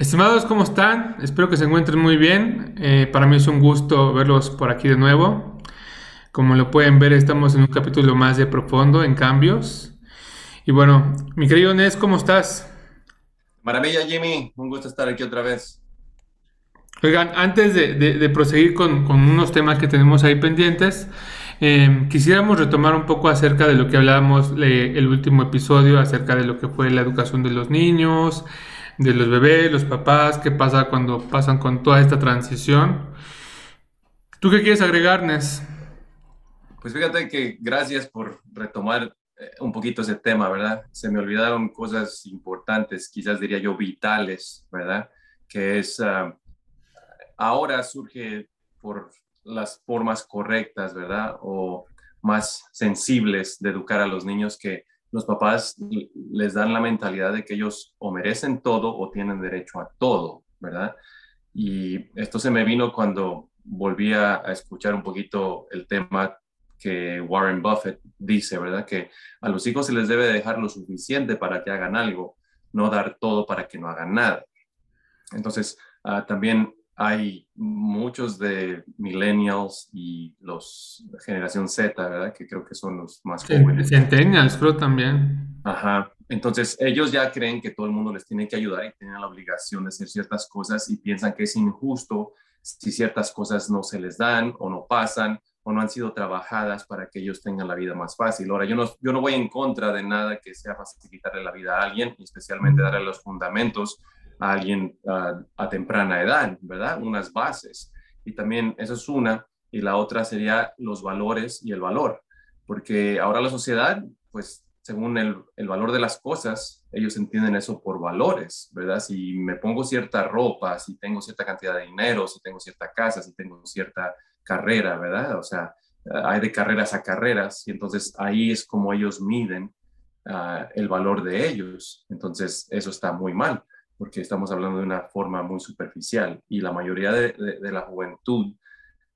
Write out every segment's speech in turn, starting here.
Estimados, ¿cómo están? Espero que se encuentren muy bien. Eh, para mí es un gusto verlos por aquí de nuevo. Como lo pueden ver, estamos en un capítulo más de profundo en cambios. Y bueno, mi querido Nes, ¿cómo estás? Maravilla, Jimmy. Un gusto estar aquí otra vez. Oigan, antes de, proseguir con, unos temas que tenemos ahí pendientes, eh, quisiéramos retomar un poco acerca de lo que hablábamos eh, el último episodio, acerca de lo que fue la educación de los niños, de los bebés, los papás, qué pasa cuando pasan con toda esta transición. ¿Tú qué quieres agregar, Nes? Pues fíjate que gracias por retomar eh, un poquito ese tema, ¿verdad? Se me olvidaron cosas importantes, quizás diría yo vitales, ¿verdad? Que es, ah, ahora surge por las formas correctas, ¿verdad? O más sensibles de educar a los niños que los papás les dan la mentalidad de que ellos o merecen todo o tienen derecho a todo, ¿verdad? Y esto se me vino cuando volví a, escuchar un poquito el tema que Warren Buffett dice, ¿verdad? Que a los hijos se les debe dejar lo suficiente para que hagan algo, no dar todo para que no hagan nada. Entonces, ah, también hay muchos de millennials y los de generación Z, ¿verdad? Que creo que son los más jóvenes. Centennials, creo también. Ajá. Entonces, ellos ya creen que todo el mundo les tiene que ayudar y tienen la obligación de hacer ciertas cosas y piensan que es injusto si ciertas cosas no se les dan o no pasan o no han sido trabajadas para que ellos tengan la vida más fácil. Ahora, yo no, yo no voy en contra de nada que sea facilitarle la vida a alguien, especialmente darle los fundamentos a alguien a temprana edad, ¿verdad? Unas bases. Y también eso es una. Y la otra sería los valores y el valor. Porque ahora la sociedad, pues según el, el, valor de las cosas, ellos entienden eso por valores, ¿verdad? Si me pongo cierta ropa, si tengo cierta cantidad de dinero, si tengo cierta casa, si tengo cierta carrera, ¿verdad? O sea, hay de carreras a carreras y entonces ahí es como ellos miden ah, el valor de ellos. Entonces, eso está muy mal porque estamos hablando de una forma muy superficial y la mayoría de, la juventud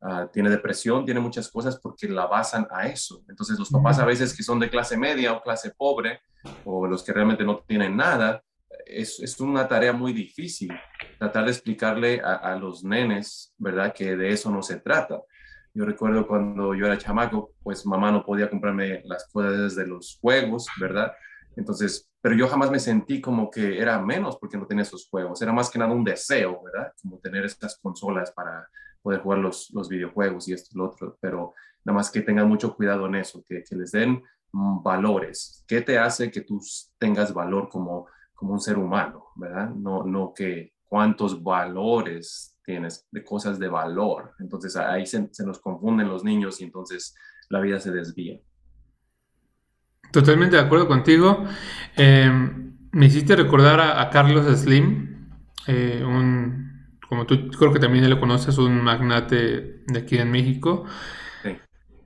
ah, tiene depresión, tiene muchas cosas porque la basan a eso. Entonces los papás a veces que son de clase media o clase pobre o los que realmente no tienen nada, es, es una tarea muy difícil tratar de explicarle a, a, los nenes, ¿verdad? Que de eso no se trata. Yo recuerdo cuando yo era chamaco, pues mamá no podía comprarme las cosas de los juegos, ¿verdad? Entonces, pero yo jamás me sentí como que era menos porque no tenía esos juegos, era más que nada un deseo, ¿verdad? Como tener estas consolas para poder jugar los, los videojuegos y esto y lo otro, pero nada más que tengan mucho cuidado en eso, que, que les den mm, valores. ¿Qué te hace que tú tengas valor como, como un ser humano, ¿verdad? No, no que cuántos valores tienes de cosas de valor. Entonces ahí se, se nos confunden los niños y entonces la vida se desvía. Totalmente de acuerdo contigo. Eh, me hiciste recordar a, Carlos Slim, eh, un, como tú creo que también lo conoces, un magnate de aquí en México.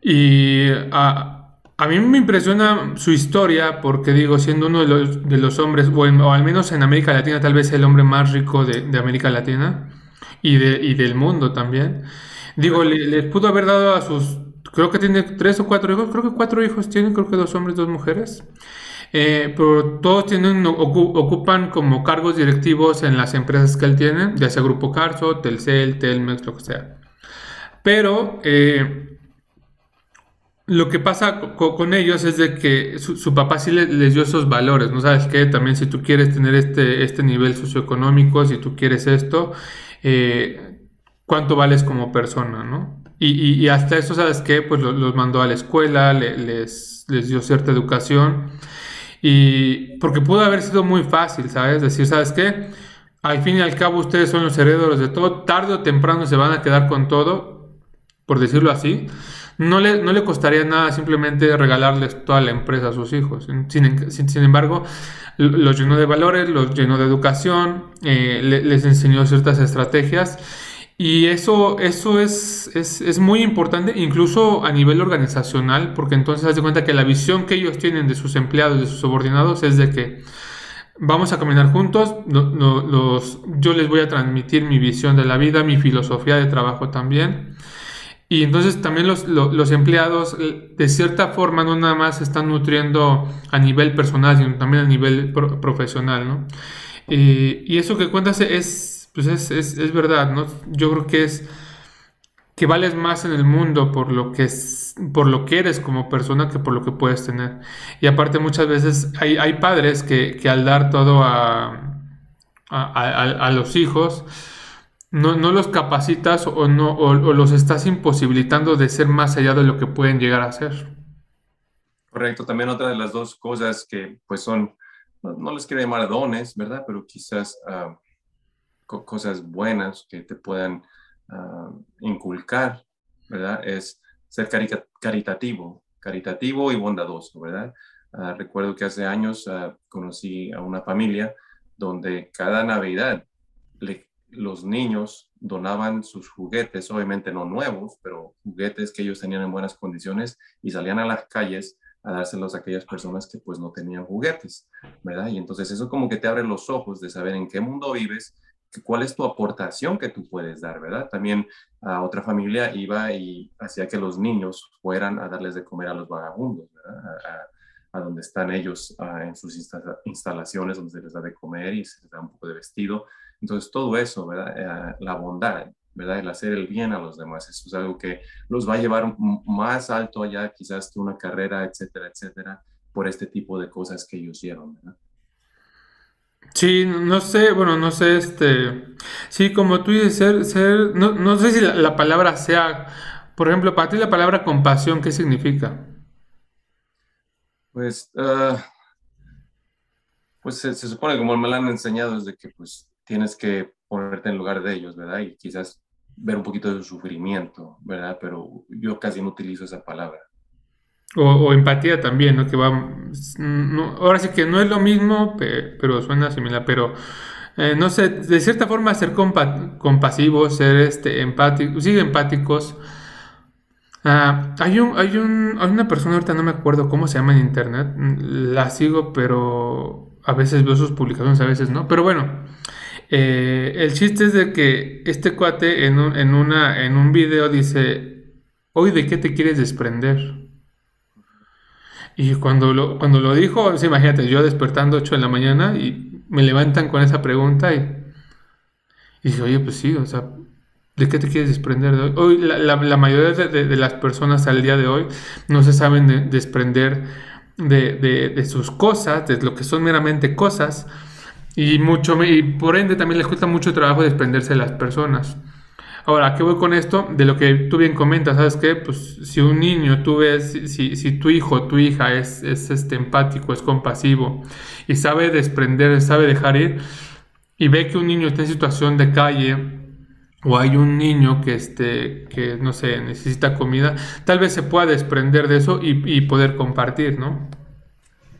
Y a, mí me impresiona su historia porque digo, siendo uno de los, hombres, o, al menos en América Latina, tal vez el hombre más rico de, América Latina y, de, del mundo también. Digo, le pudo haber dado a sus creo que tiene tres o cuatro hijos, creo que cuatro hijos tienen, creo que dos hombres, dos mujeres. Eh, pero todos tienen, ocupan como cargos directivos en las empresas que él tiene, ya sea Grupo Carso, Telcel, Telmex, lo que sea. Pero eh, lo que pasa con ellos es de que su, papá sí les, dio esos valores, ¿no? Sabes que también si tú quieres tener este, este nivel socioeconómico, si tú quieres esto, eh, ¿cuánto vales como persona, no? Y, hasta eso, ¿sabes qué? Pues los, mandó a la escuela, les, les dio cierta educación. Y porque pudo haber sido muy fácil, ¿sabes? Decir, ¿sabes qué? Al fin y al cabo ustedes son los herederos de todo, tarde o temprano se van a quedar con todo, por decirlo así. No le, no le costaría nada simplemente regalarles toda la empresa a sus hijos. Sin, sin, embargo, los llenó de valores, los llenó de educación, eh, les enseñó ciertas estrategias y eso, eso es, es, muy importante, incluso a nivel organizacional, porque entonces haz de cuenta que la visión que ellos tienen de sus empleados, de sus subordinados, es de que vamos a caminar juntos, yo les voy a transmitir mi visión de la vida, mi filosofía de trabajo también. Y entonces también los, los, empleados, de cierta forma, no nada más están nutriendo a nivel personal, sino también a nivel profesional, ¿no? y eso que cuentas es, pues es, es, es, verdad, ¿no? Yo creo que es que vales más en el mundo por lo que es, por lo que eres como persona que por lo que puedes tener. Y aparte muchas veces hay, hay padres que, que, al dar todo a, a, a, los hijos, no, no, los capacitas o, no, o, los estás imposibilitando de ser más allá de lo que pueden llegar a ser. Correcto, también otra de las dos cosas que pues son no, les quiero llamar dones, ¿verdad? Pero quizás ah, cosas buenas que te puedan ah, inculcar, ¿verdad? Es ser caritativo, caritativo y bondadoso, ¿verdad? Ah, recuerdo que hace años conocí a una familia donde cada Navidad los niños donaban sus juguetes, obviamente no nuevos, pero juguetes que ellos tenían en buenas condiciones y salían a las calles a dárselos a aquellas personas que pues no tenían juguetes, ¿verdad? Y entonces eso como que te abre los ojos de saber en qué mundo vives, cuál es tu aportación que tú puedes dar, ¿verdad? También a otra familia iba y hacía que los niños fueran a darles de comer a los vagabundos, ¿verdad? A, donde están ellos en sus instalaciones, donde se les da de comer y se les da un poco de vestido. Entonces todo eso, ¿verdad? Eh, la bondad, ¿verdad? El hacer el bien a los demás. Eso es algo que los va a llevar más alto allá quizás que una carrera, etcétera, etcétera, por este tipo de cosas que ellos llevan, ¿verdad? Sí, no sé, bueno, no sé, este, sí, como tú dices, ser, ser, no, no sé si la, palabra sea, por ejemplo, para ti la palabra compasión, ¿qué significa? Pues, uh, pues se, se, supone, como me lo han enseñado, es de que pues tienes que ponerte en lugar de ellos, ¿verdad? Y quizás ver un poquito de sufrimiento, ¿verdad? Pero yo casi no utilizo esa palabra. O, empatía también, ¿no? Que va, ahora sí que no es lo mismo, pero suena similar, pero eh, no sé, de cierta forma ser compasivos, ser este, empáticos, sí, empáticos. Ah, hay, un, hay, un, hay una persona, ahorita no me acuerdo cómo se llama en internet, la sigo, pero a veces veo sus publicaciones, a veces no, pero bueno, eh, el chiste es de que este cuate en un, en, una, en un video dice, hoy de qué te quieres desprender. Y cuando lo, cuando lo dijo, imagínate, yo despertando 8 de la mañana y me levantan con esa pregunta y, y dije, oye, pues sí, o sea, ¿de qué te quieres desprender de hoy? Hoy la, la, mayoría de, las personas al día de hoy no se saben desprender de, de, sus cosas, de lo que son meramente cosas, y, mucho, y por ende también les cuesta mucho trabajo desprenderse de las personas. Ahora, ¿qué voy con esto? De lo que tú bien comentas, ¿sabes qué? Pues si un niño, tú ves, si, tu hijo tu hija es, es este, empático, es compasivo y sabe desprender, sabe dejar ir, y ve que un niño está en situación de calle, o hay un niño que, este, que no sé, necesita comida, tal vez se pueda desprender de eso y, y poder compartir, ¿no?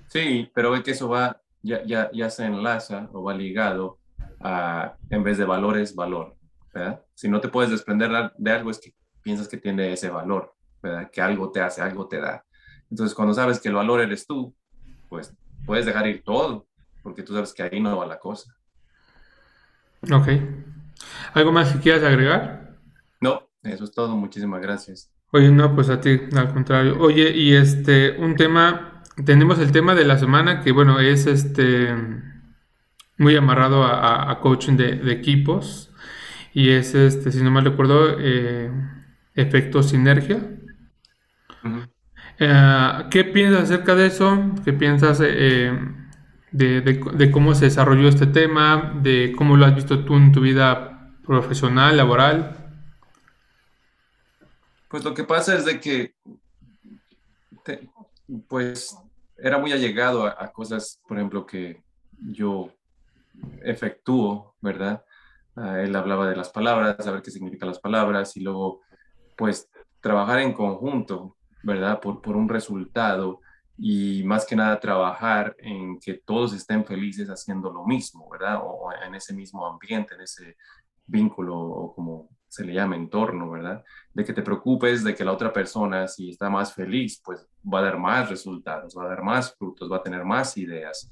Sí, pero ve que eso va ya, ya, ya se enlaza o va ligado a, en vez de valores, valor. ¿Verdad? Si no te puedes desprender de algo es que piensas que tiene ese valor, ¿verdad? que algo te hace, algo te da. Entonces, cuando sabes que el valor eres tú, pues puedes dejar ir todo, porque tú sabes que ahí no va la cosa. Ok. ¿Algo más que quieras agregar? No, eso es todo. Muchísimas gracias. Oye, no, pues a ti, al contrario. Oye, y este, un tema tenemos el tema de la semana que, bueno, es este muy amarrado a, coaching de, equipos y es, este, si no mal recuerdo, eh, efecto sinergia. Eh, ¿Qué piensas acerca de eso? ¿Qué piensas eh, de, cómo se desarrolló este tema? ¿De cómo lo has visto tú en tu vida profesional, laboral? Pues lo que pasa es de que, pues era muy allegado a, cosas, por ejemplo, que yo efectúo, ¿verdad? Ah, él hablaba de las palabras, saber qué significan las palabras y luego, pues, trabajar en conjunto, ¿verdad? Por, por un resultado y más que nada trabajar en que todos estén felices haciendo lo mismo, ¿verdad? O en ese mismo ambiente, en ese vínculo, o como se le llama entorno, ¿verdad? De que te preocupes de que la otra persona, si está más feliz, pues va a dar más resultados, va a dar más frutos, va a tener más ideas.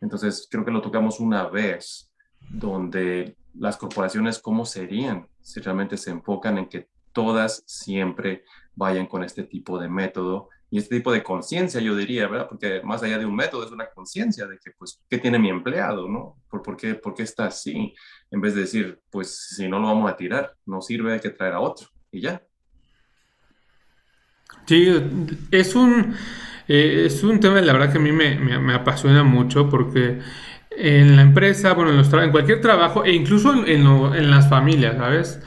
Entonces, creo que lo tocamos una vez, donde las corporaciones, ¿cómo serían si realmente se enfocan en que todas siempre vayan con este tipo de método y este tipo de conciencia, yo diría, ¿verdad? Porque más allá de un método es una conciencia de que, pues, ¿qué tiene mi empleado, no? ¿Por, por, qué, ¿Por qué está así? En vez de decir, pues, si no lo vamos a tirar, no sirve, hay que traer a otro y ya. Sí, es un, eh, es un tema, la verdad, que a mí me, me, apasiona mucho porque en la empresa, bueno, en, los en cualquier trabajo e incluso en, en las familias, ¿sabes?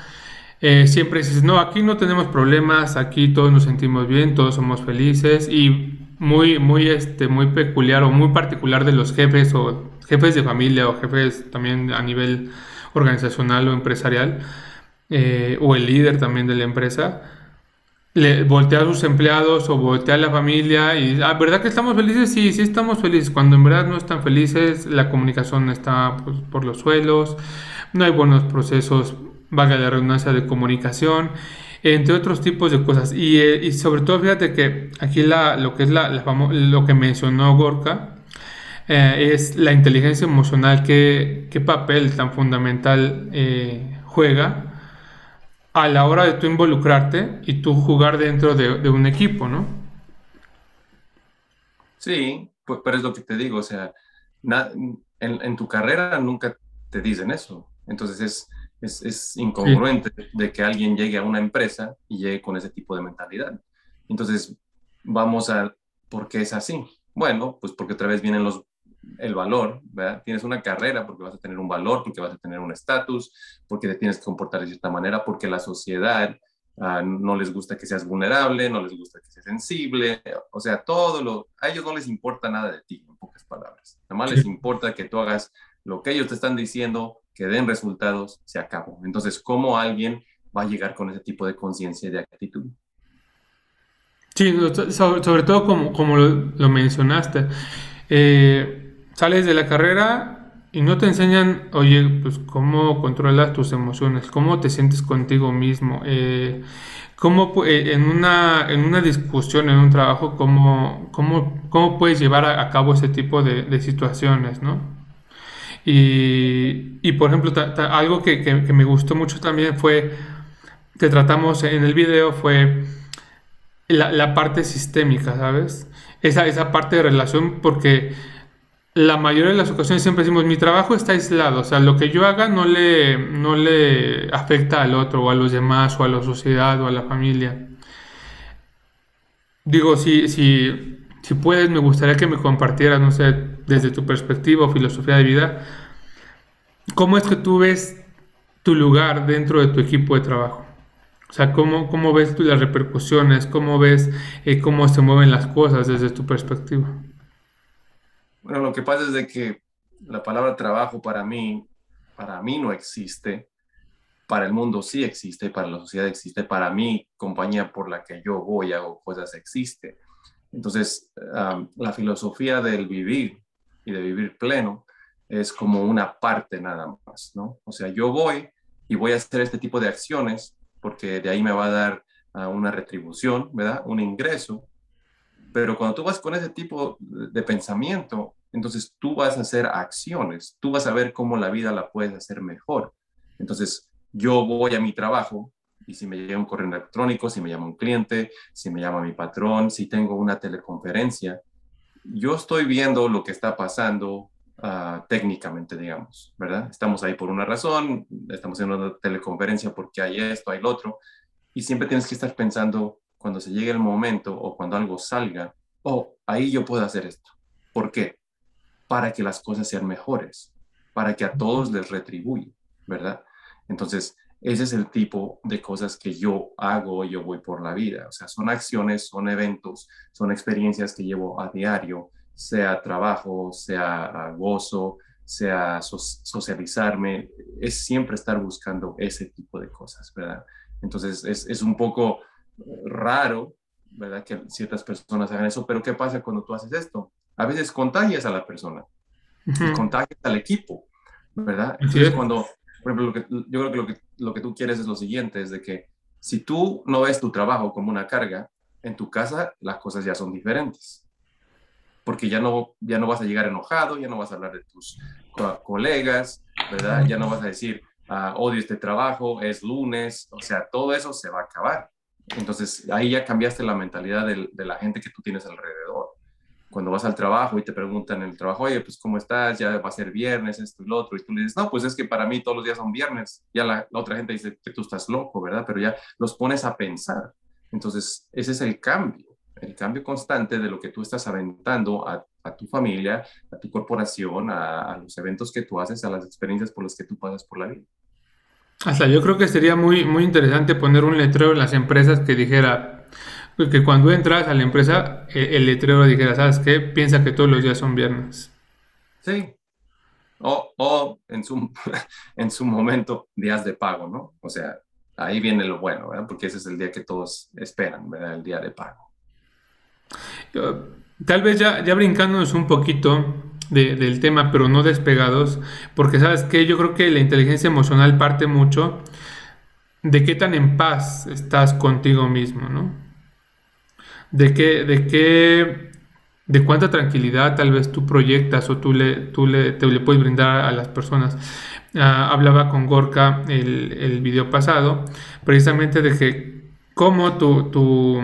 Eh, siempre dices, no, aquí no tenemos problemas, aquí todos nos sentimos bien, todos somos felices y muy, muy, este, muy peculiar o muy particular de los jefes o jefes de familia o jefes también a nivel organizacional o empresarial eh, o el líder también de la empresa. Le voltea a sus empleados o voltea a la familia y, ah, ¿verdad que estamos felices? Sí, sí estamos felices. Cuando en verdad no están felices, la comunicación está pues, por los suelos, no hay buenos procesos valga la redundancia, de comunicación, entre otros tipos de cosas. Y, eh, y sobre todo, fíjate que aquí la, lo que es la, lo que mencionó Gorka eh, es la inteligencia emocional, qué, qué papel tan fundamental eh, juega a la hora de tú involucrarte y tú jugar dentro de, de un equipo, ¿no? Sí, pues, pero es lo que te digo, o sea, en, en tu carrera nunca te dicen eso. Entonces es, es, es incongruente de que alguien llegue a una empresa y llegue con ese tipo de mentalidad. Entonces, vamos a, ¿por qué es así? Bueno, pues porque otra vez vienen los, el valor, ¿verdad? Tienes una carrera porque vas a tener un valor, porque vas a tener un estatus, porque te tienes que comportar de cierta manera, porque la sociedad ah, no les gusta que seas vulnerable, no les gusta que seas sensible, o sea, todo lo, a ellos no les importa nada de ti, en pocas palabras. Nada más les importa que tú hagas lo que ellos te están diciendo que den resultados, se acabó. Entonces, ¿cómo alguien va a llegar con ese tipo de conciencia y de actitud? Sí, sobre, todo como, como lo, mencionaste, eh, sales de la carrera y no te enseñan, oye, pues cómo controlas tus emociones, cómo te sientes contigo mismo, eh, cómo eh, en, una, en una discusión, en un trabajo, cómo, cómo, cómo puedes llevar a, cabo ese tipo de, de situaciones, ¿no? Y, por ejemplo, algo que, me gustó mucho también fue, que tratamos en el video, fue la, parte sistémica, ¿sabes? Esa, esa parte de relación, porque la mayoría de las ocasiones siempre decimos, mi trabajo está aislado, o sea, lo que yo haga no le, no le afecta al otro, o a los demás, o a la sociedad, o a la familia. Digo, si, si, si puedes, me gustaría que me compartieras, no sé, desde tu perspectiva o filosofía de vida, ¿cómo es que tú ves tu lugar dentro de tu equipo de trabajo? O sea, ¿cómo, cómo ves tú las repercusiones? ¿Cómo ves eh, cómo se mueven las cosas desde tu perspectiva? Bueno, lo que pasa es de que la palabra trabajo para mí, para mí no existe, para el mundo sí existe, para la sociedad existe, para mí, compañía por la que yo voy, hago cosas, existe. Entonces, la filosofía del vivir y de vivir pleno es como una parte nada más, ¿no? O sea, yo voy y voy a hacer este tipo de acciones porque de ahí me va a dar ah, una retribución, ¿verdad? Un ingreso. Pero cuando tú vas con ese tipo de pensamiento, entonces tú vas a hacer acciones, tú vas a ver cómo la vida la puedes hacer mejor. Entonces, yo voy a mi trabajo y si me llega un correo electrónico, si me llama un cliente, si me llama mi patrón, si tengo una teleconferencia, yo estoy viendo lo que está pasando ah, técnicamente, digamos, ¿verdad? Estamos ahí por una razón, estamos en una teleconferencia porque hay esto, hay lo otro, y siempre tienes que estar pensando cuando se llegue el momento o cuando algo salga, oh, ahí yo puedo hacer esto. ¿Por qué? Para que las cosas sean mejores, para que a todos les retribuya, ¿verdad? Entonces, ese es el tipo de cosas que yo hago, yo voy por la vida. O sea, son acciones, son eventos, son experiencias que llevo a diario, sea trabajo, sea gozo, sea socializarme. Es siempre estar buscando ese tipo de cosas, ¿verdad? Entonces, es, es un poco raro, ¿verdad? Que ciertas personas hagan eso, pero ¿qué pasa cuando tú haces esto? A veces contagias a la persona, contagias al equipo, ¿verdad? Entonces, cuando por ejemplo, lo que, yo creo que lo, que lo que tú quieres es lo siguiente, es de que si tú no ves tu trabajo como una carga, en tu casa las cosas ya son diferentes. Porque ya no, ya no vas a llegar enojado, ya no vas a hablar de tus colegas, ¿verdad? Ya no vas a decir, ah, odio este trabajo, es lunes, o sea, todo eso se va a acabar. Entonces ahí ya cambiaste la mentalidad de, la gente que tú tienes alrededor cuando vas al trabajo y te preguntan en el trabajo, oye, pues ¿cómo estás? Ya va a ser viernes, esto y lo otro. Y tú le dices, no, pues es que para mí todos los días son viernes. Ya la, otra gente dice que tú estás loco, ¿verdad? Pero ya los pones a pensar. Entonces, ese es el cambio, el cambio constante de lo que tú estás aventando a, tu familia, a tu corporación, a, a, los eventos que tú haces, a las experiencias por las que tú pasas por la vida. Hasta yo creo que sería muy, muy interesante poner un letrero en las empresas que dijera, que cuando entras a la empresa, el, letrero dijera, ¿sabes qué? Piensa que todos los días son viernes. Sí. O, o en, su, en su momento, días de pago, ¿no? O sea, ahí viene lo bueno, ¿verdad? Porque ese es el día que todos esperan, ¿verdad? El día de pago. Tal vez ya, ya brincándonos un poquito del tema, pero no despegados, porque sabes que yo creo que la inteligencia emocional parte mucho de qué tan en paz estás contigo mismo, ¿no? de qué, de qué, de cuánta tranquilidad tal vez tú proyectas o tú le, tú le, te le puedes brindar a las personas. Ah, hablaba con Gorka el, el video pasado, precisamente de que cómo tu, tu,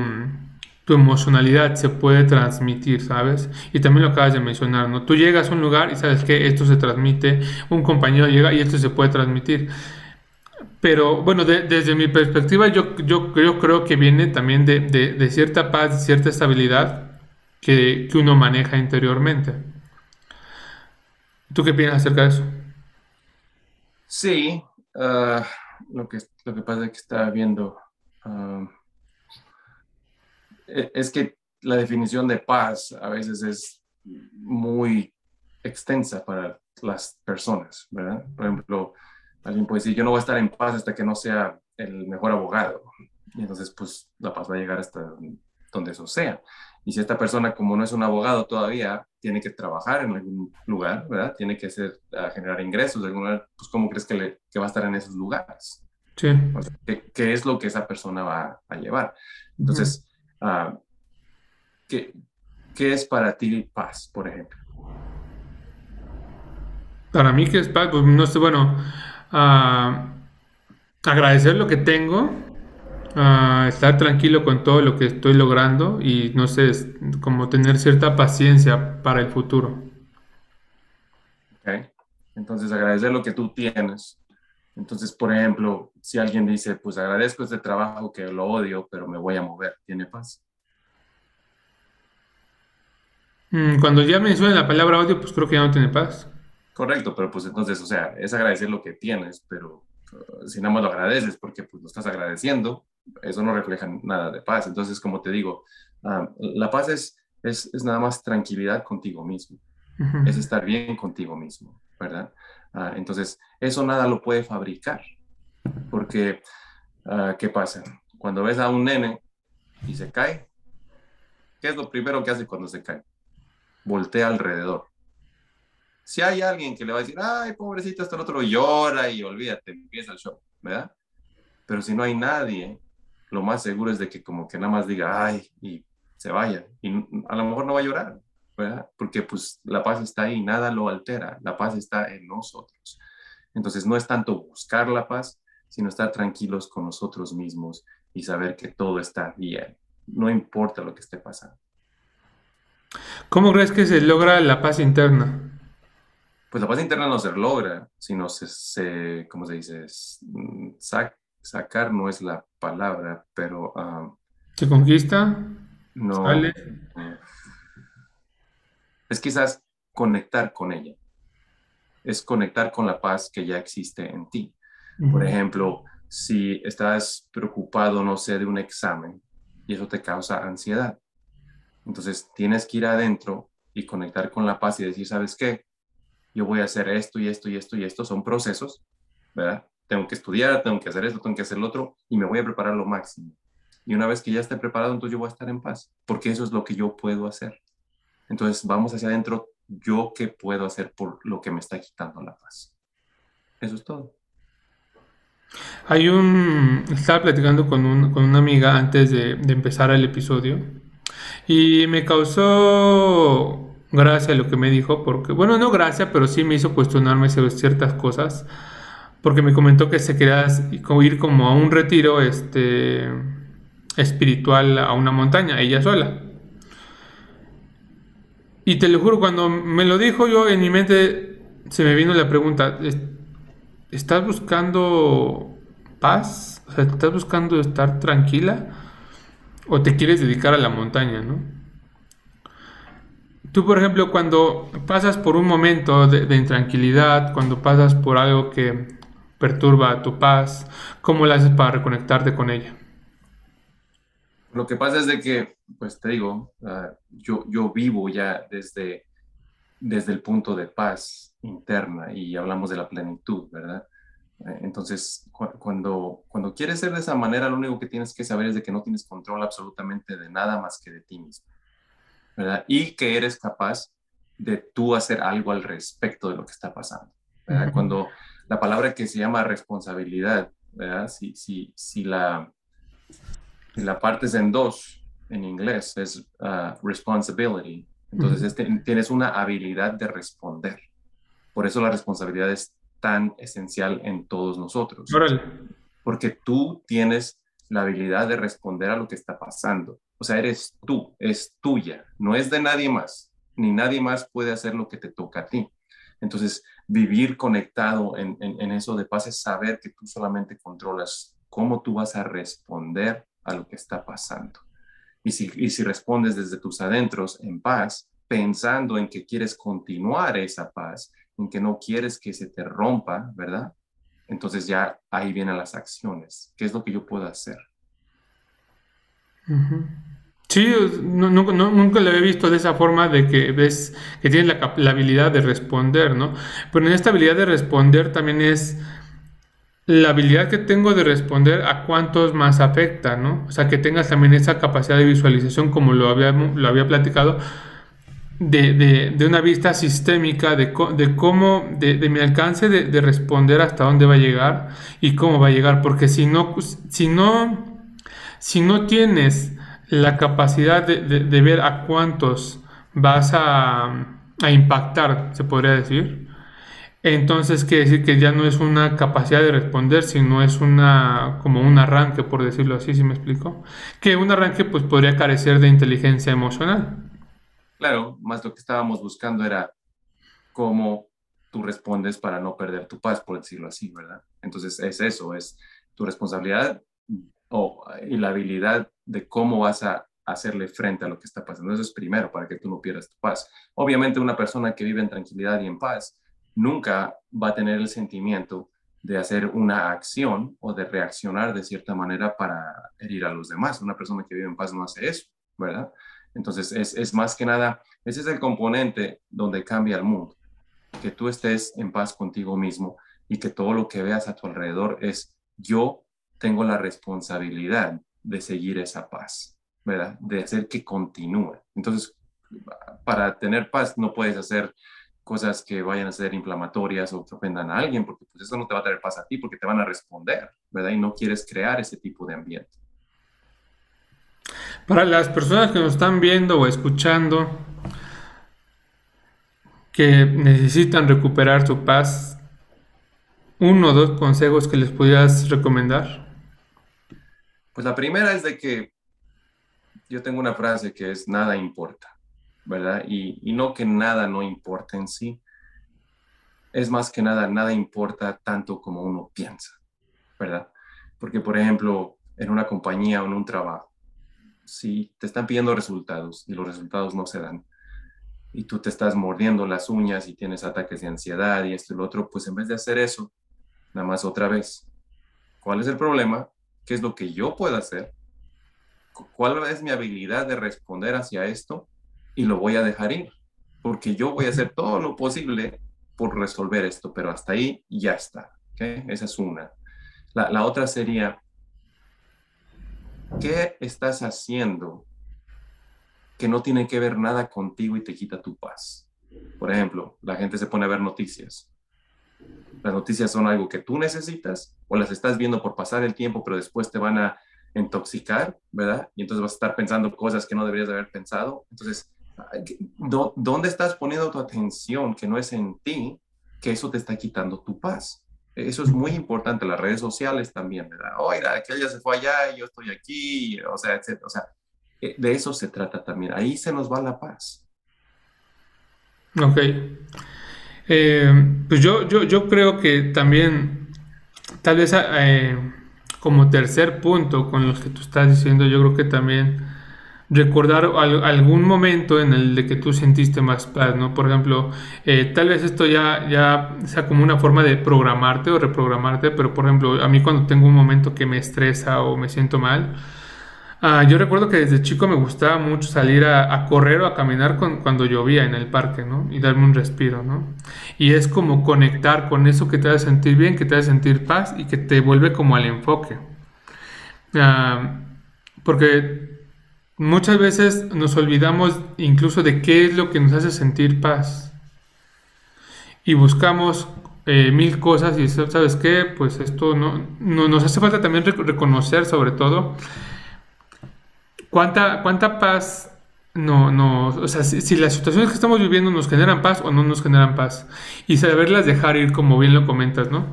tu, emocionalidad se puede transmitir, ¿sabes? Y también lo acabas de mencionar, ¿no? Tú llegas a un lugar y sabes que esto se transmite, un compañero llega y esto se puede transmitir. Pero bueno, desde mi perspectiva, yo, yo, creo que viene también de, cierta paz, cierta estabilidad que, uno maneja interiormente. ¿Tú qué piensas acerca de eso? Sí, ah, lo, que, lo que pasa es que estaba viendo ah, es que la definición de paz a veces es muy extensa para las personas, ¿verdad? Por ejemplo, Alguien puede decir, yo no voy a estar en paz hasta que no sea el mejor abogado. Y entonces, pues, la paz va a llegar hasta donde eso sea. Y si esta persona, como no es un abogado todavía, tiene que trabajar en algún lugar, ¿verdad? Tiene que hacer, generar ingresos de algún lugar, pues, ¿cómo crees que, le, que va a estar en esos lugares? Sí. ¿qué, es lo que esa persona va a llevar? Entonces, ah, ¿qué, ¿qué es para ti paz, por ejemplo? Para mí, ¿qué es paz? Pues no sé, bueno, agradecer lo que tengo, estar tranquilo con todo lo que estoy logrando y no sé, como tener cierta paciencia para el futuro. Ok, entonces agradecer lo que tú tienes. Entonces, por ejemplo, si alguien dice, pues agradezco este trabajo que lo odio, pero me voy a mover, ¿tiene paz? Mm, cuando ya me suena la palabra odio, pues creo que ya no tiene paz. Correcto, pero pues entonces, o sea, es agradecer lo que tienes, pero uh, si nada más lo agradeces porque pues lo estás agradeciendo, eso no refleja nada de paz. Entonces, como te digo, ah, la paz es, es, es, nada más tranquilidad contigo mismo, es estar bien contigo mismo, ¿verdad? Ah, entonces, eso nada lo puede fabricar, porque, ah, ¿qué pasa? Cuando ves a un nene y se cae, ¿qué es lo primero que hace cuando se cae? Voltea alrededor si hay alguien que le va a decir, ay, pobrecito, hasta el otro llora y olvídate, empieza el show, ¿verdad? Pero si no hay nadie, lo más seguro es de que como que nada más diga, ay, y se vaya. Y a lo mejor no va a llorar, ¿verdad? Porque pues la paz está ahí, nada lo altera, la paz está en nosotros. Entonces no es tanto buscar la paz, sino estar tranquilos con nosotros mismos y saber que todo está bien, no importa lo que esté pasando. ¿Cómo crees que se logra la paz interna? pues la paz interna no se logra, sino se, se ¿cómo se dice? Mm, sacar no es la palabra, pero... Ah, ¿Se conquista? No. Es quizás conectar con ella. Es conectar con la paz que ya existe en ti. Por ejemplo, si estás preocupado, no sé, de un examen y eso te causa ansiedad. Entonces tienes que ir adentro y conectar con la paz y decir, ¿sabes qué? yo voy a hacer esto y esto y esto y esto, son procesos, ¿verdad? Tengo que estudiar, tengo que hacer esto, tengo que hacer lo otro y me voy a preparar lo máximo. Y una vez que ya esté preparado, entonces yo voy a estar en paz, porque eso es lo que yo puedo hacer. Entonces vamos hacia adentro, yo qué puedo hacer por lo que me está quitando la paz. Eso es todo. Hay un, estaba platicando con, un, con una amiga antes de, empezar el episodio y me causó gracias a lo que me dijo, porque, bueno, no gracias, pero sí me hizo cuestionarme sobre ciertas cosas, porque me comentó que se quería ir como a un retiro, este, espiritual a una montaña, ella sola. Y te lo juro, cuando me lo dijo yo en mi mente se me vino la pregunta, ¿estás buscando paz? O ¿estás buscando estar tranquila? ¿O te quieres dedicar a la montaña, no? Tú, por ejemplo, cuando pasas por un momento de, intranquilidad, cuando pasas por algo que perturba tu paz, ¿cómo lo haces para reconectarte con ella? Lo que pasa es de que, pues te digo, ah, yo, yo vivo ya desde, desde el punto de paz interna y hablamos de la plenitud, ¿verdad? Eh, entonces, cuando, cuando quieres ser de esa manera, lo único que tienes que saber es de que no tienes control absolutamente de nada más que de ti mismo. ¿verdad? Y que eres capaz de tú hacer algo al respecto de lo que está pasando. ¿verdad? Cuando la palabra que se llama responsabilidad, ¿verdad? Si, si, si la, la partes en dos en inglés, es uh, responsibility. Entonces este, tienes una habilidad de responder. Por eso la responsabilidad es tan esencial en todos nosotros. Porque tú tienes la habilidad de responder a lo que está pasando. O sea, eres tú, es tuya, no es de nadie más, ni nadie más puede hacer lo que te toca a ti. Entonces, vivir conectado en, eso de paz es saber que tú solamente controlas cómo tú vas a responder a lo que está pasando. Y si, y si respondes desde tus adentros en paz, pensando en que quieres continuar esa paz, en que no quieres que se te rompa, ¿verdad? Entonces ya ahí vienen las acciones. ¿Qué es lo que yo puedo hacer? Sí, nunca lo había visto de esa forma de que ves que tienes la, habilidad de responder, ¿no? Pero en esta habilidad de responder también es la habilidad que tengo de responder a cuántos más afecta, ¿no? O sea, que tengas también esa capacidad de visualización como lo había, platicado, de, una vista sistémica de, cómo, de, mi alcance de, responder hasta dónde va a llegar y cómo va a llegar, porque si no, si no si no tienes la capacidad de, ver a cuántos vas a, impactar, se podría decir, entonces quiere decir que ya no es una capacidad de responder, sino es una como un arranque, por decirlo así, si me explico. Que un arranque pues podría carecer de inteligencia emocional. Claro, más lo que estábamos buscando era cómo tú respondes para no perder tu paz, por decirlo así, ¿verdad? Entonces es eso, es tu responsabilidad y la habilidad de cómo vas a hacerle frente a lo que está pasando. Eso es primero, para que tú no pierdas tu paz. Obviamente una persona que vive en tranquilidad y en paz nunca va a tener el sentimiento de hacer una acción o de reaccionar de cierta manera para herir a los demás. Una persona que vive en paz no hace eso, ¿verdad? Entonces es, es más que nada, ese es el componente donde cambia el mundo, que tú estés en paz contigo mismo y que todo lo que veas a tu alrededor es yo tengo la responsabilidad de seguir esa paz, ¿verdad? De hacer que continúe. Entonces, para tener paz no puedes hacer cosas que vayan a ser inflamatorias o que ofendan a alguien, porque pues eso no te va a traer paz a ti, porque te van a responder, ¿verdad? Y no quieres crear ese tipo de ambiente. Para las personas que nos están viendo o escuchando, que necesitan recuperar su paz, uno o dos consejos que les pudieras recomendar. Pues la primera es de que yo tengo una frase que es nada importa, ¿verdad? Y, no que nada no importa en sí, es más que nada, nada importa tanto como uno piensa, ¿verdad? Porque, por ejemplo, en una compañía o en un trabajo, si te están pidiendo resultados y los resultados no se dan, y tú te estás mordiendo las uñas y tienes ataques de ansiedad y esto y lo otro, pues en vez de hacer eso, nada más otra vez, ¿cuál es el problema? qué es lo que yo puedo hacer, cuál es mi habilidad de responder hacia esto y lo voy a dejar ir, porque yo voy a hacer todo lo posible por resolver esto, pero hasta ahí ya está. Esa es una. La, la otra sería, ¿qué estás haciendo que no tiene que ver nada contigo y te quita tu paz? Por ejemplo, la gente se pone a ver noticias las noticias son algo que tú necesitas o las estás viendo por pasar el tiempo, pero después te van a intoxicar, ¿verdad? Y entonces vas a estar pensando cosas que no deberías haber pensado. Entonces, ¿dónde estás poniendo tu atención que no es en ti, que eso te está quitando tu paz? Eso es muy importante, las redes sociales también, ¿verdad? Oiga, que ella se fue allá y yo estoy aquí, o sea, O sea, eh, de eso se trata también. Ahí se nos va la paz. Ok. Eh, pues yo, yo, yo creo que también, tal vez eh, como tercer punto con los que tú estás diciendo, yo creo que también recordar algún momento en el de que tú sentiste más paz, ¿no? Por ejemplo, eh, tal vez esto ya, ya sea como una forma de programarte o reprogramarte, pero por ejemplo, a mí cuando tengo un momento que me estresa o me siento mal, ah, yo recuerdo que desde chico me gustaba mucho salir a, correr o a caminar cuando llovía en el parque, ¿no? Y darme un respiro, ¿no? Y es como conectar con eso que te hace sentir bien, que te hace sentir paz y que te vuelve como al enfoque. Ah, porque Muchas veces nos olvidamos incluso de qué es lo que nos hace sentir paz. Y buscamos eh, mil cosas y sabes qué, pues esto no, nos hace falta también reconocer sobre todo cuánta, cuánta paz no, no, o sea, si, las situaciones que estamos viviendo nos generan paz o no nos generan paz. Y saberlas dejar ir como bien lo comentas, ¿no?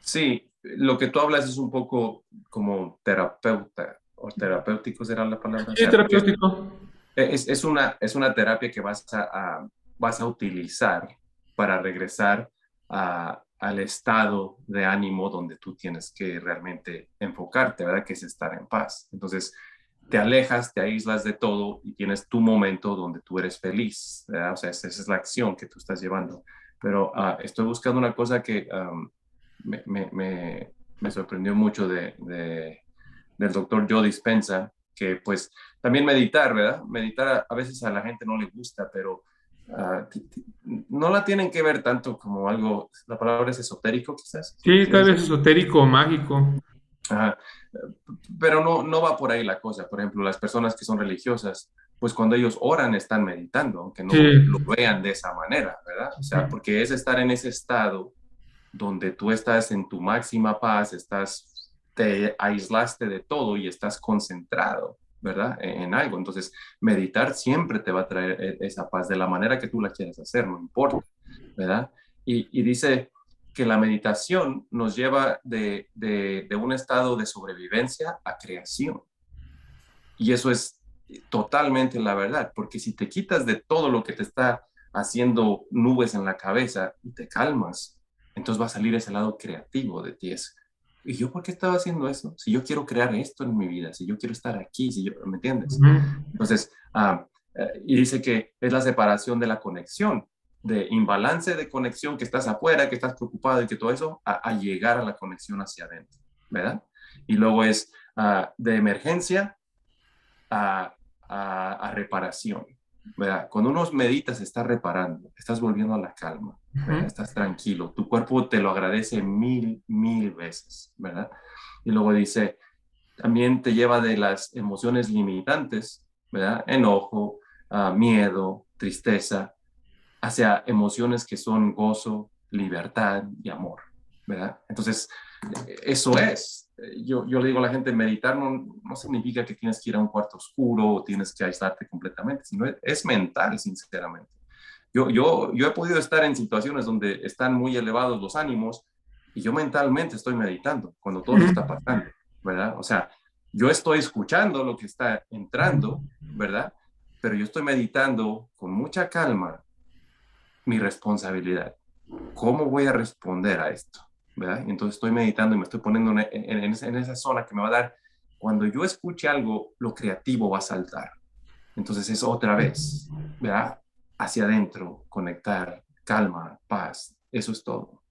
Sí, lo que tú hablas es un poco como terapeuta o terapéutico será la palabra. Sí, terapéutico. Es, es, una, es una terapia que vas a, vas a utilizar para regresar a, al estado de ánimo donde tú tienes que realmente enfocarte, ¿verdad? Que es estar en paz. Entonces, te alejas, te aíslas de todo y tienes tu momento donde tú eres feliz, ¿verdad? O sea, esa, es la acción que tú estás llevando. Pero ah, estoy buscando una cosa que me, me, me, sorprendió mucho de, de, del doctor Joe Dispensa, que pues también meditar, ¿verdad? Meditar a, veces a la gente no le gusta, pero ah, no la tienen que ver tanto como algo, la palabra es esotérico quizás. Sí, tal vez esotérico o mágico. Ajá. Pero no, no va por ahí la cosa. Por ejemplo, las personas que son religiosas, pues cuando ellos oran están meditando, aunque no lo vean de esa manera, ¿verdad? O sea, porque es estar en ese estado donde tú estás en tu máxima paz, estás te aislaste de todo y estás concentrado, ¿verdad? E-, en, algo. Entonces, meditar siempre te va a traer e-, esa paz de la manera que tú la quieras hacer, no importa, ¿verdad? Y, dice que la meditación nos lleva de, un estado de sobrevivencia a creación. Y eso es totalmente la verdad, porque si te quitas de todo lo que te está haciendo nubes en la cabeza y te calmas, entonces va a salir ese lado creativo de ti, ¿Y yo por qué estaba haciendo eso? Si yo quiero crear esto en mi vida, si yo quiero estar aquí, si yo, ¿me entiendes? Entonces, ah, eh, y dice que es la separación de la conexión, de imbalance de conexión, que estás afuera, que estás preocupado y que todo eso, a, llegar a la conexión hacia adentro, ¿verdad? Y luego es ah, de emergencia a, a reparación. ¿Verdad? Cuando uno medita, se está reparando, estás volviendo a la calma, estás tranquilo, tu cuerpo te lo agradece mil, mil veces, ¿verdad? Y luego dice, también te lleva de las emociones limitantes, ¿verdad? Enojo, ah, miedo, tristeza, hacia emociones que son gozo, libertad y amor, ¿verdad? Entonces, eso es, yo, yo le digo a la gente, meditar no, no, significa que tienes que ir a un cuarto oscuro o tienes que aislarte completamente, sino es, mental, sinceramente. Yo, yo, yo he podido estar en situaciones donde están muy elevados los ánimos y yo mentalmente estoy meditando cuando todo está pasando, ¿verdad? O sea, yo estoy escuchando lo que está entrando, ¿verdad? Pero yo estoy meditando con mucha calma mi responsabilidad. ¿Cómo voy a responder a esto? ¿Verdad? Y entonces estoy meditando y me estoy poniendo en, esa, zona que me va a dar, cuando yo escuche algo, lo creativo va a saltar. Entonces es otra vez, ¿verdad? Hacia adentro, conectar, calma, paz, eso es todo.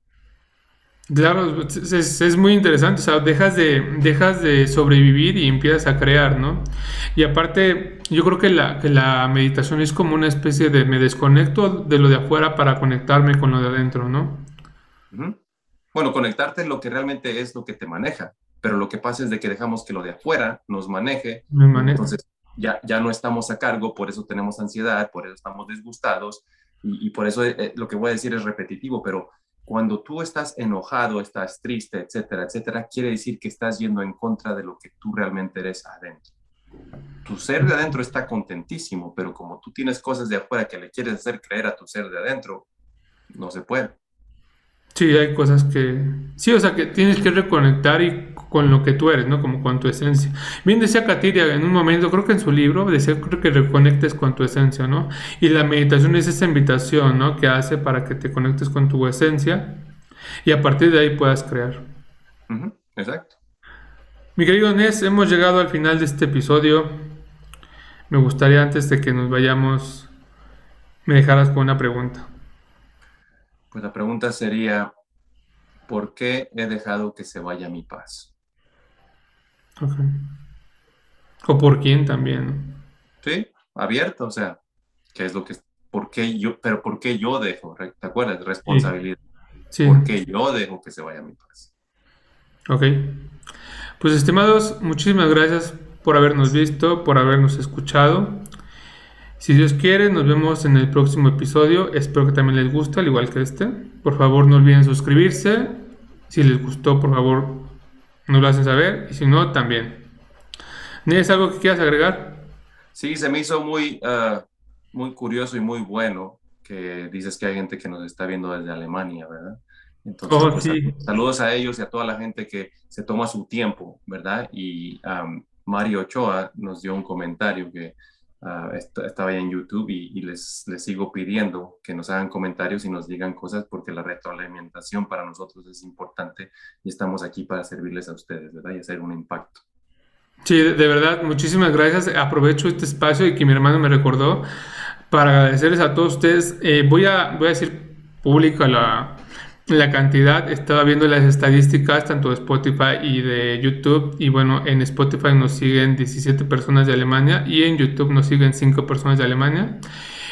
Claro, es, muy interesante, o sea, dejas de, dejas de sobrevivir y empiezas a crear, ¿no? Y aparte, yo creo que la, que la meditación es como una especie de me desconecto de lo de afuera para conectarme con lo de adentro, ¿no? Bueno, conectarte es lo que realmente es lo que te maneja, pero lo que pasa es de que dejamos que lo de afuera nos maneje. Entonces ya, ya no estamos a cargo, por eso tenemos ansiedad, por eso estamos disgustados y, por eso eh, lo que voy a decir es repetitivo, pero cuando tú estás enojado, estás triste, etcétera, etcétera, quiere decir que estás yendo en contra de lo que tú realmente eres adentro. Tu ser de adentro está contentísimo, pero como tú tienes cosas de afuera que le quieres hacer creer a tu ser de adentro, no se puede. Sí, hay cosas que... Sí, o sea, que tienes que reconectar y con lo que tú eres, ¿no? Como con tu esencia. Bien decía Katiria en un momento, creo que en su libro, decía, creo que reconectes con tu esencia, ¿no? Y la meditación es esa invitación, ¿no? Que hace para que te conectes con tu esencia y a partir de ahí puedas crear. Exacto. Mi querido Nes, hemos llegado al final de este episodio. Me gustaría antes de que nos vayamos, me dejaras con una pregunta. Pues la pregunta sería, ¿por qué he dejado que se vaya mi paz? O por quién también. Sí, abierto, o sea, ¿qué es lo que, por qué yo, pero por qué yo dejo, ¿te acuerdas? Responsabilidad. Sí. ¿Por qué yo dejo que se vaya mi paz? Ok. Pues estimados, muchísimas gracias por habernos visto, por habernos escuchado. Si Dios quiere, nos vemos en el próximo episodio. Espero que también les guste, al igual que este. Por favor, no olviden suscribirse. Si les gustó, por favor, nos lo hacen saber. Y si no, también. ¿Tienes algo que quieras agregar? Sí, se me hizo muy, ah, muy curioso y muy bueno que dices que hay gente que nos está viendo desde Alemania, ¿verdad? Entonces, oh, pues, saludos a ellos y a toda la gente que se toma su tiempo, ¿verdad? Y Mario Ochoa nos dio un comentario que uh, estaba ahí en YouTube y, les, les, sigo pidiendo que nos hagan comentarios y nos digan cosas porque la retroalimentación para nosotros es importante y estamos aquí para servirles a ustedes, ¿verdad? Y hacer un impacto. Sí, de verdad, muchísimas gracias. Aprovecho este espacio y que mi hermano me recordó para agradecerles a todos ustedes. Eh, voy, a, voy a decir pública la, la cantidad, estaba viendo las estadísticas tanto de Spotify y de YouTube y bueno, en Spotify nos siguen 17 personas de Alemania y en YouTube nos siguen 5 personas de Alemania.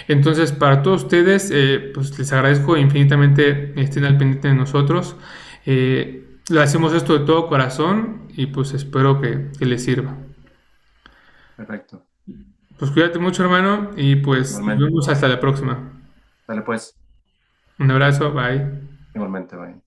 Entonces, para todos ustedes, eh, pues les agradezco infinitamente estén al pendiente de nosotros. Eh, le hacemos esto de todo corazón y pues espero que, que les sirva. Perfecto. Pues cuídate mucho, hermano, y pues nos vemos hasta la próxima. Dale, pues. Un abrazo, bye. Igualmente, bye.